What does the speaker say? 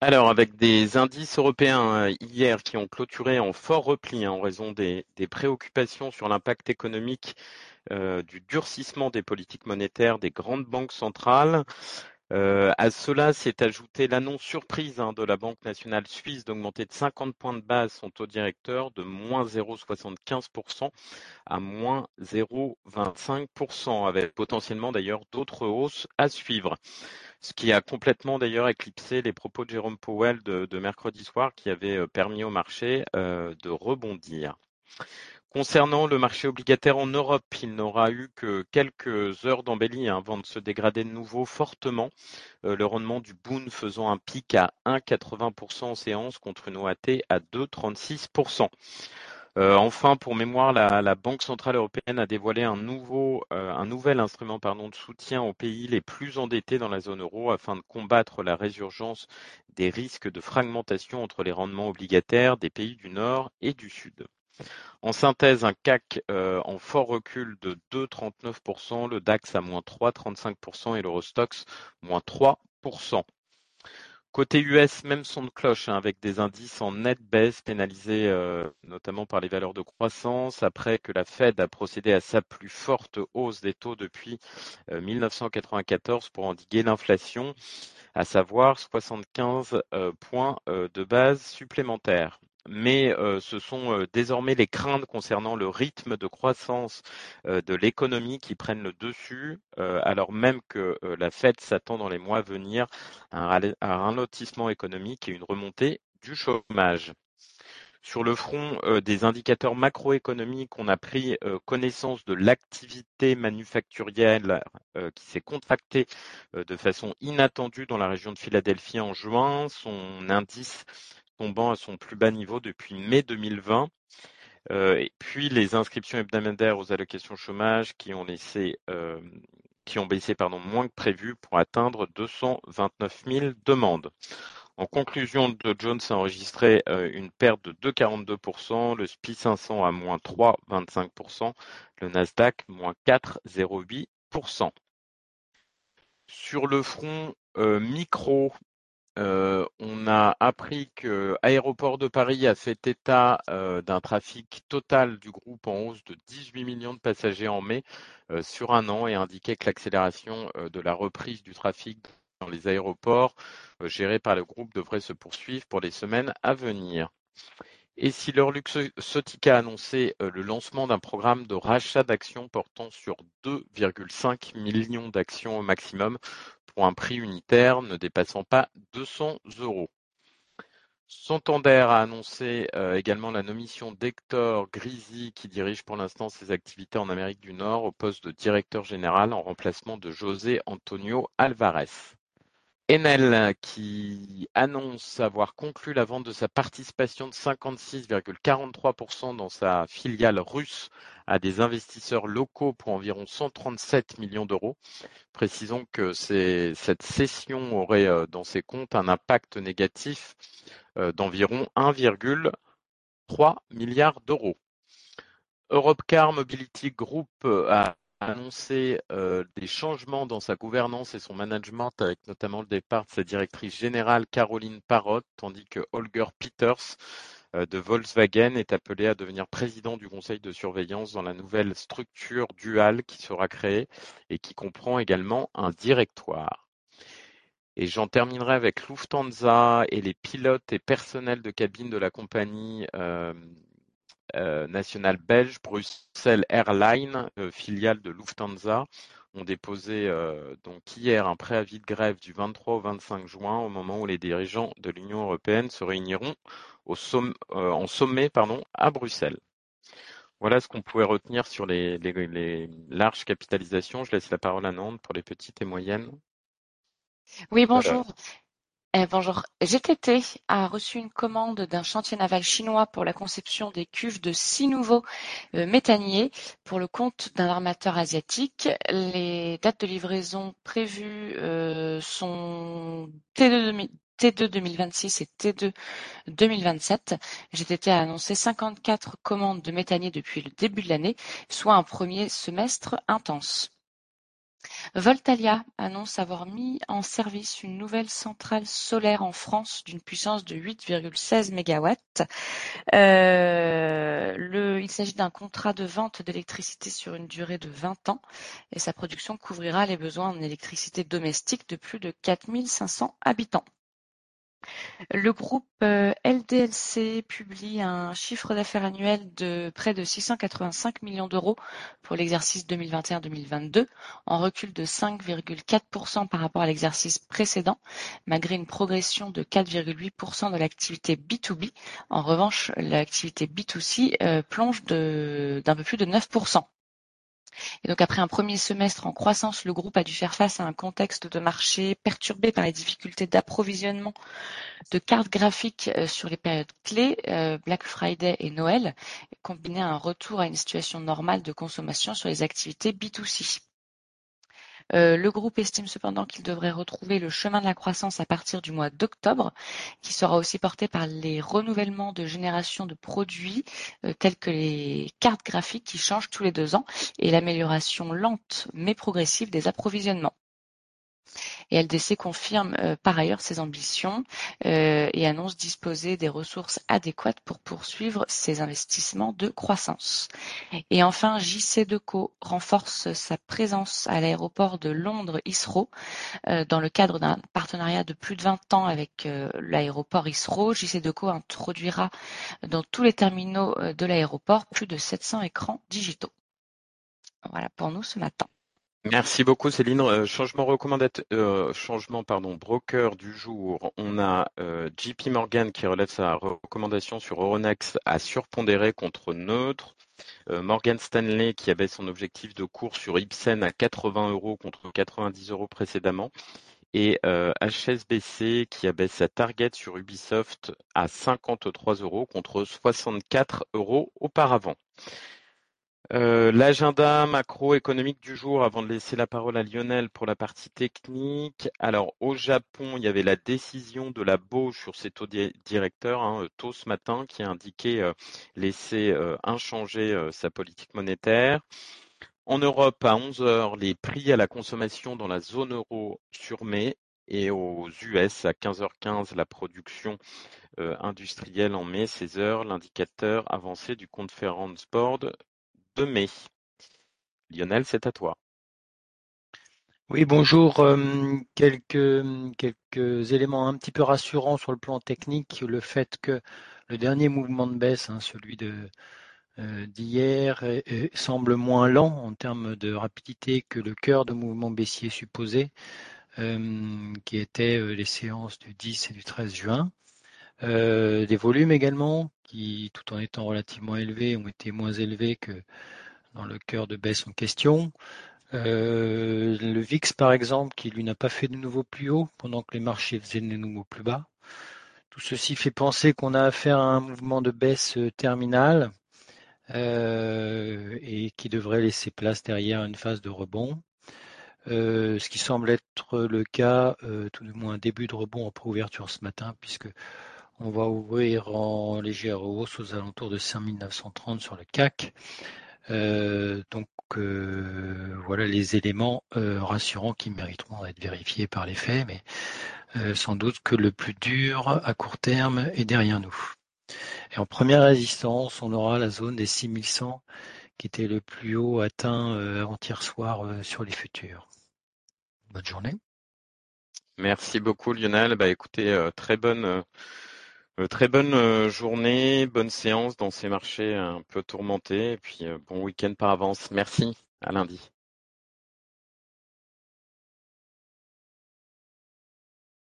Alors, avec des indices européens hier qui ont clôturé en fort repli hein, en raison des, préoccupations sur l'impact économique euh, du durcissement des politiques monétaires des grandes banques centrales. Euh, à cela s'est ajouté l'annonce surprise hein, de la Banque nationale suisse d'augmenter de 50 points de base son taux directeur de moins 0,75% à moins 0,25%, avec potentiellement d'ailleurs d'autres hausses à suivre. Ce qui a complètement d'ailleurs éclipsé les propos de Jérôme Powell de, mercredi soir qui avaient euh, permis au marché euh, de rebondir. Concernant le marché obligataire en Europe, il n'aura eu que quelques heures d'embellie hein, avant de se dégrader de nouveau fortement, euh, le rendement du Bund faisant un pic à 1,80% en séance contre une OAT à 2,36%. Euh, enfin, pour mémoire, la, Banque centrale européenne a dévoilé un, nouveau, euh, un nouvel instrument de soutien aux pays les plus endettés dans la zone euro afin de combattre la résurgence des risques de fragmentation entre les rendements obligataires des pays du Nord et du Sud. En synthèse, un CAC euh, en fort recul de 2,39%, le DAX à moins 3,35% et l'Eurostox moins 3%. Côté US, même son de cloche, hein, avec des indices en nette baisse pénalisés euh, notamment par les valeurs de croissance, après que la Fed a procédé à sa plus forte hausse des taux depuis euh, 1994 pour endiguer l'inflation, à savoir 75 euh, points euh, de base supplémentaires mais euh, ce sont euh, désormais les craintes concernant le rythme de croissance euh, de l'économie qui prennent le dessus, alors même que la Fed s'attend dans les mois à venir à un ralentissement économique et une remontée du chômage. Sur le front des indicateurs macroéconomiques, on a pris connaissance de l'activité manufacturière qui s'est contractée de façon inattendue dans la région de Philadelphie en juin. Son indice tombant à son plus bas niveau depuis mai 2020. Euh, et puis les inscriptions hebdomadaires aux allocations chômage qui ont laissé euh, qui ont baissé pardon, moins que prévu pour atteindre 229 000 demandes. En conclusion, Dow Jones a enregistré euh, une perte de 2,42%, le SPI 500 à moins 3,25%, le Nasdaq moins 4,08%. Sur le front micro, euh, on a appris que Aéroport de Paris a fait état euh, d'un trafic total du groupe en hausse de 18 millions de passagers en mai euh, sur un an et indiqué que l'accélération de la reprise du trafic dans les aéroports gérés par le groupe devrait se poursuivre pour les semaines à venir. Et si Luxotica a annoncé le lancement d'un programme de rachat d'actions portant sur 2,5 millions d'actions au maximum pour un prix unitaire ne dépassant pas 200 euros. Santander a annoncé euh, également la nomination d'Hector Grisi, qui dirige pour l'instant ses activités en Amérique du Nord, au poste de directeur général en remplacement de José Antonio Alvarez. Enel qui annonce avoir conclu la vente de sa participation de 56,43% dans sa filiale russe à des investisseurs locaux pour environ 137 millions d'euros. Précisons que cette cession aurait euh, dans ses comptes un impact négatif euh, d'environ 1,3 milliard d'euros. Europcar Mobility Group a annoncé euh, des changements dans sa gouvernance et son management, avec notamment le départ de sa directrice générale Caroline Parrot, tandis que Holger Peters euh, de Volkswagen est appelé à devenir président du conseil de surveillance dans la nouvelle structure duale qui sera créée et qui comprend également un directoire. Et j'en terminerai avec Lufthansa et les pilotes et personnels de cabine de la compagnie euh, euh, nationale belge, Bruxelles Airlines, euh, filiale de Lufthansa, ont déposé euh, donc hier un préavis de grève du 23 au 25 juin, au moment où les dirigeants de l'Union européenne se réuniront au en sommet pardon, à Bruxelles. Voilà ce qu'on pouvait retenir sur les, les, larges capitalisations. Je laisse la parole à Nantes pour les petites et moyennes. Oui, bonjour. Bonjour. GTT a reçu une commande d'un chantier naval chinois pour la conception des cuves de six nouveaux euh, méthaniers pour le compte d'un armateur asiatique. Les dates de livraison prévues euh, sont T2, T2 2026 et T2 2027. GTT a annoncé 54 commandes de méthaniers depuis le début de l'année, soit un premier semestre intense. Voltalia annonce avoir mis en service une nouvelle centrale solaire en France d'une puissance de 8,16 MW. Euh, il s'agit d'un contrat de vente d'électricité sur une durée de 20 ans et sa production couvrira les besoins en électricité domestique de plus de 4500 habitants. Le groupe euh, LDLC publie un chiffre d'affaires annuel de près de 685 millions d'euros pour l'exercice 2021-2022, en recul de 5,4% par rapport à l'exercice précédent, malgré une progression de 4,8% de l'activité B2B. En revanche, l'activité B2C euh, plonge d'un peu plus de 9%. Et donc après un premier semestre en croissance, le groupe a dû faire face à un contexte de marché perturbé par les difficultés d'approvisionnement de cartes graphiques euh, sur les périodes clés, euh, Black Friday et Noël, combiné à un retour à une situation normale de consommation sur les activités B2C. Euh, le groupe estime cependant qu'il devrait retrouver le chemin de la croissance à partir du mois d'octobre, qui sera aussi porté par les renouvellements de génération de produits euh, tels que les cartes graphiques qui changent tous les deux ans et l'amélioration lente mais progressive des approvisionnements. Et LDC confirme euh, par ailleurs ses ambitions et annonce disposer des ressources adéquates pour poursuivre ses investissements de croissance. Et enfin, JC Deco renforce sa présence à l'aéroport de Londres Heathrow euh, dans le cadre d'un partenariat de plus de 20 ans avec l'aéroport Heathrow. JC Deco introduira dans tous les terminaux de l'aéroport plus de 700 écrans digitaux. Voilà pour nous ce matin. Merci beaucoup Céline. Euh, changement recommandateur, euh, changement pardon, broker du jour. On a euh, JP Morgan qui relève sa recommandation sur Euronext à surpondérer contre neutre. Morgan Stanley qui abaisse son objectif de cours sur Ipsen à 80 euros contre 90 euros précédemment. Et HSBC qui abaisse sa target sur Ubisoft à 53 euros contre 64 euros auparavant. Euh, l'agenda macroéconomique du jour, avant de laisser la parole à Lionel pour la partie technique. Alors, au Japon, il y avait la décision de la BO sur ses taux directeurs, hein, euh, tôt ce matin, qui a indiqué euh, laisser inchangé sa politique monétaire. En Europe, à 11 heures, les prix à la consommation dans la zone euro sur mai et aux US à 15h15, la production industrielle en mai, 16 heures, l'indicateur avancé du Conference Board mai. Lionel, c'est à toi. Oui, bonjour. Euh, quelques, éléments un petit peu rassurants sur le plan technique. Le fait que le dernier mouvement de baisse, hein, celui euh, d'hier, semble moins lent en termes de rapidité que le cœur de mouvement baissier supposé, euh, qui était les séances du 10 et du 13 juin. des volumes également, qui, tout en étant relativement élevés, ont été moins élevés que dans le cœur de baisse en question. Euh, le VIX, par exemple, qui lui n'a pas fait de nouveau plus haut pendant que les marchés faisaient de nouveaux plus bas. Tout ceci fait penser qu'on a affaire à un mouvement de baisse terminal euh, et qui devrait laisser place derrière une phase de rebond. Euh, ce qui semble être le cas, tout du moins un début de rebond en préouverture ce matin, puisque on va ouvrir en légère hausse aux alentours de 5930 sur le CAC. Euh, donc euh, voilà les éléments euh, rassurants qui mériteront d'être vérifiés par les faits, mais sans doute que le plus dur à court terme est derrière nous. Et en première résistance, on aura la zone des 6100 qui était le plus haut atteint avant-hier soir sur les futurs. Bonne journée. Merci beaucoup Lionel. Bah écoutez, très bonne très bonne euh, journée, bonne séance dans ces marchés un peu tourmentés et puis euh, bon week-end par avance. Merci, à lundi.